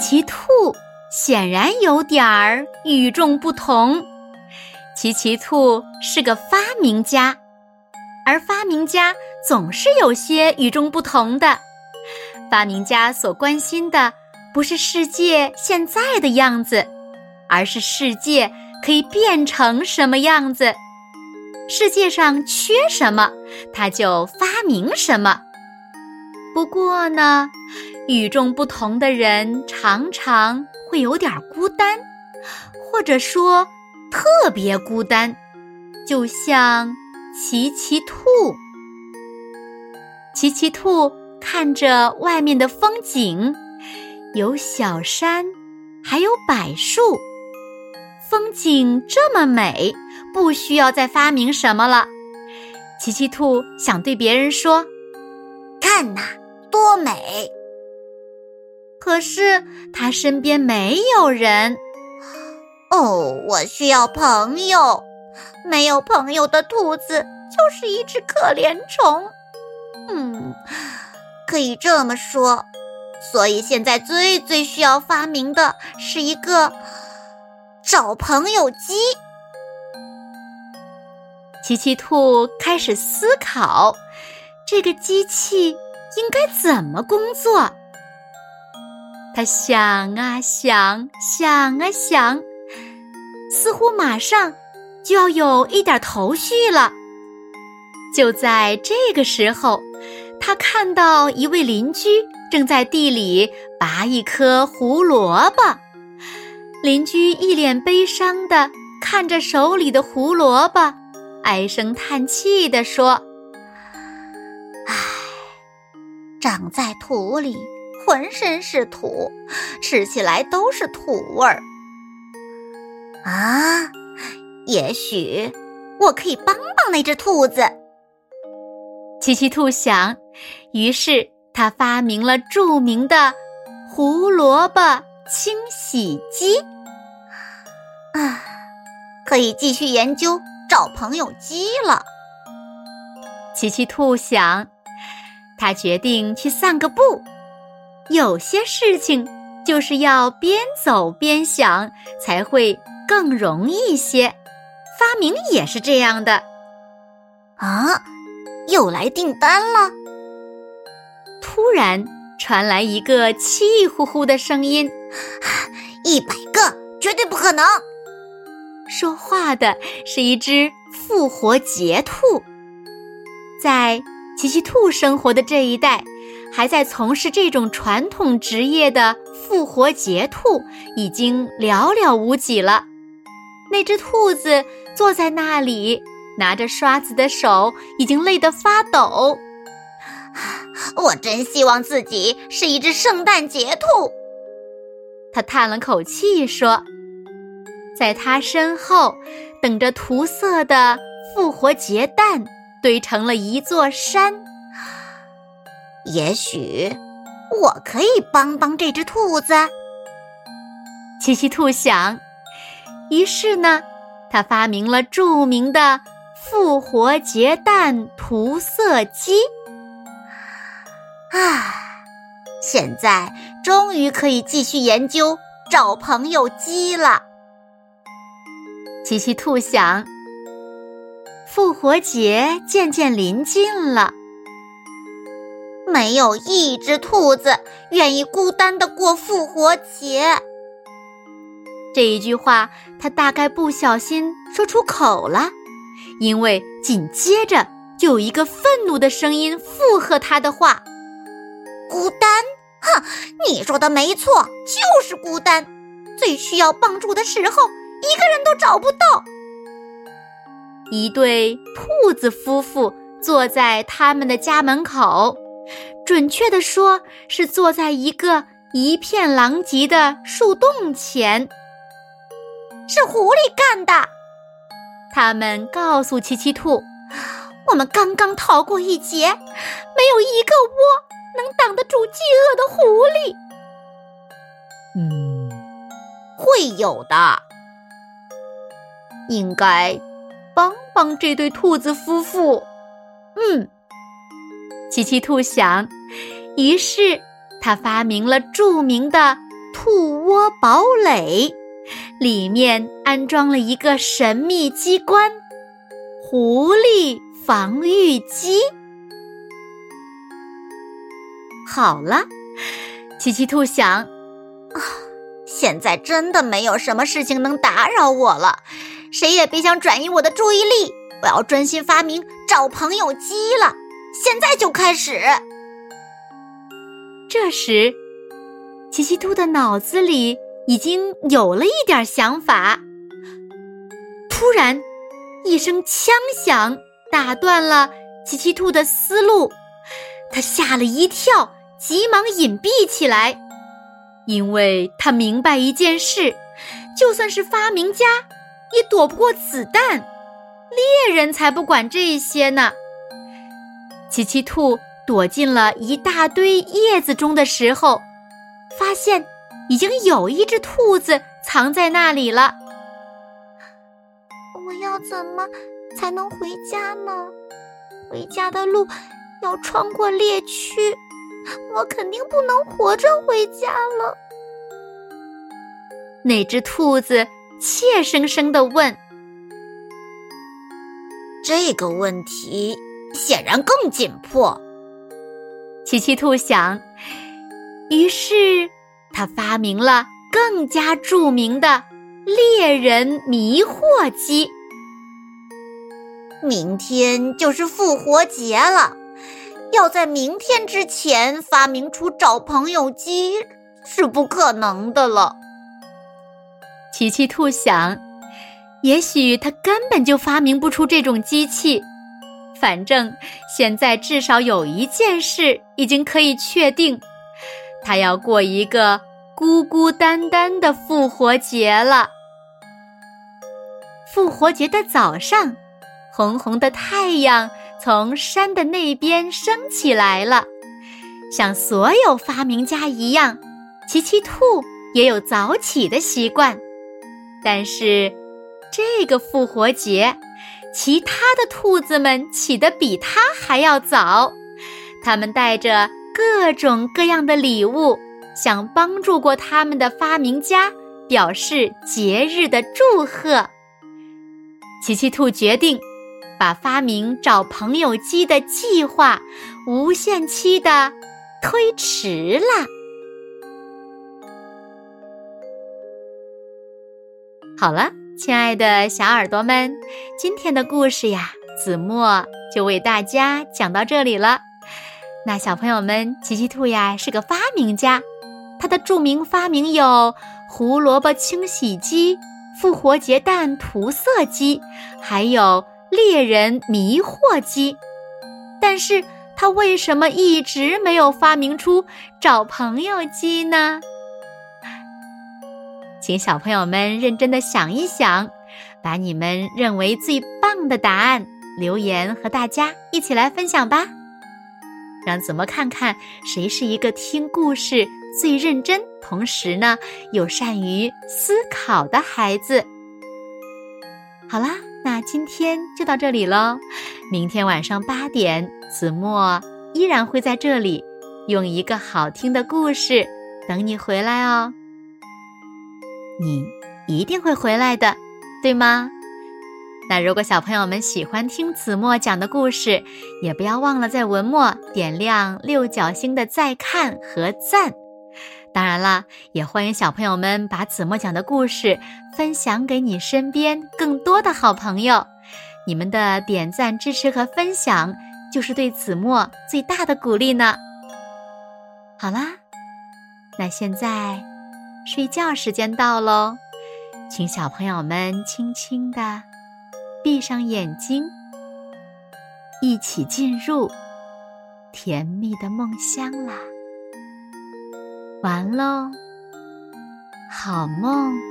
奇兔显然有点儿与众不同。奇奇兔是个发明家，而发明家总是有些与众不同的。发明家所关心的不是世界现在的样子，而是世界可以变成什么样子。世界上缺什么，他就发明什么。不过呢。与众不同的人常常会有点孤单，或者说特别孤单，就像奇奇兔。奇奇兔看着外面的风景，有小山，还有柏树，风景这么美，不需要再发明什么了。奇奇兔想对别人说：“看呐，多美！”可是他身边没有人。哦，我需要朋友。没有朋友的兔子就是一只可怜虫。嗯，可以这么说。所以现在最最需要发明的是一个找朋友机。奇奇兔开始思考，这个机器应该怎么工作。他想啊想，想啊想，似乎马上就要有一点头绪了。就在这个时候，他看到一位邻居正在地里拔一颗胡萝卜。邻居一脸悲伤的看着手里的胡萝卜，唉声叹气的说：“唉，长在土里。”浑身是土，吃起来都是土味儿。啊，也许我可以帮帮那只兔子。奇奇兔想，于是他发明了著名的胡萝卜清洗机。啊，可以继续研究找朋友机了。奇奇兔想，他决定去散个步。有些事情就是要边走边想，才会更容易些。发明也是这样的。啊，又来订单了！突然传来一个气呼呼的声音：“一百个，绝对不可能！”说话的是一只复活节兔，在奇奇兔生活的这一带。还在从事这种传统职业的复活节兔已经寥寥无几了。那只兔子坐在那里，拿着刷子的手已经累得发抖。我真希望自己是一只圣诞节兔。他叹了口气说：“在他身后，等着涂色的复活节蛋堆成了一座山。”也许我可以帮帮这只兔子。奇奇兔想，于是呢，他发明了著名的复活节蛋涂色机。啊，现在终于可以继续研究找朋友鸡了。奇奇兔想，复活节渐渐临近了。没有一只兔子愿意孤单的过复活节。这一句话，他大概不小心说出口了，因为紧接着就有一个愤怒的声音附和他的话：“孤单？哼，你说的没错，就是孤单。最需要帮助的时候，一个人都找不到。”一对兔子夫妇坐在他们的家门口。准确的说，是坐在一个一片狼藉的树洞前。是狐狸干的，他们告诉奇奇兔：“我们刚刚逃过一劫，没有一个窝能挡得住饥饿的狐狸。”嗯，会有的，应该帮帮这对兔子夫妇。嗯，奇奇兔想，于是他发明了著名的兔窝堡垒。里面安装了一个神秘机关——狐狸防御机。好了，奇奇兔想：啊，现在真的没有什么事情能打扰我了，谁也别想转移我的注意力。我要专心发明找朋友机了，现在就开始。这时，奇奇兔的脑子里。已经有了一点想法。突然，一声枪响，打断了奇奇兔的思路。他吓了一跳，急忙隐蔽起来，因为他明白一件事：就算是发明家，也躲不过子弹。猎人才不管这些呢。奇奇兔躲进了一大堆叶子中的时候，发现。已经有一只兔子藏在那里了。我要怎么才能回家呢？回家的路要穿过猎区，我肯定不能活着回家了。那只兔子怯生生的问：“这个问题显然更紧迫。”奇奇兔想，于是。他发明了更加著名的猎人迷惑机。明天就是复活节了，要在明天之前发明出找朋友机是不可能的了。奇奇兔想，也许他根本就发明不出这种机器。反正现在至少有一件事已经可以确定。他要过一个孤孤单单的复活节了。复活节的早上，红红的太阳从山的那边升起来了。像所有发明家一样，奇奇兔也有早起的习惯。但是，这个复活节，其他的兔子们起得比他还要早。他们带着。各种各样的礼物，向帮助过他们的发明家表示节日的祝贺。奇奇兔决定把发明找朋友机的计划无限期的推迟了。好了，亲爱的小耳朵们，今天的故事呀，子墨就为大家讲到这里了。那小朋友们，奇奇兔呀是个发明家，他的著名发明有胡萝卜清洗机、复活节蛋涂色机，还有猎人迷惑机。但是他为什么一直没有发明出找朋友机呢？请小朋友们认真的想一想，把你们认为最棒的答案留言和大家一起来分享吧。让子墨看看谁是一个听故事最认真，同时呢又善于思考的孩子。好啦，那今天就到这里喽。明天晚上八点，子墨依然会在这里，用一个好听的故事等你回来哦。你一定会回来的，对吗？那如果小朋友们喜欢听子墨讲的故事，也不要忘了在文末点亮六角星的再看和赞。当然啦，也欢迎小朋友们把子墨讲的故事分享给你身边更多的好朋友。你们的点赞、支持和分享，就是对子墨最大的鼓励呢。好啦，那现在睡觉时间到喽，请小朋友们轻轻的。闭上眼睛，一起进入甜蜜的梦乡啦。完喽，好梦。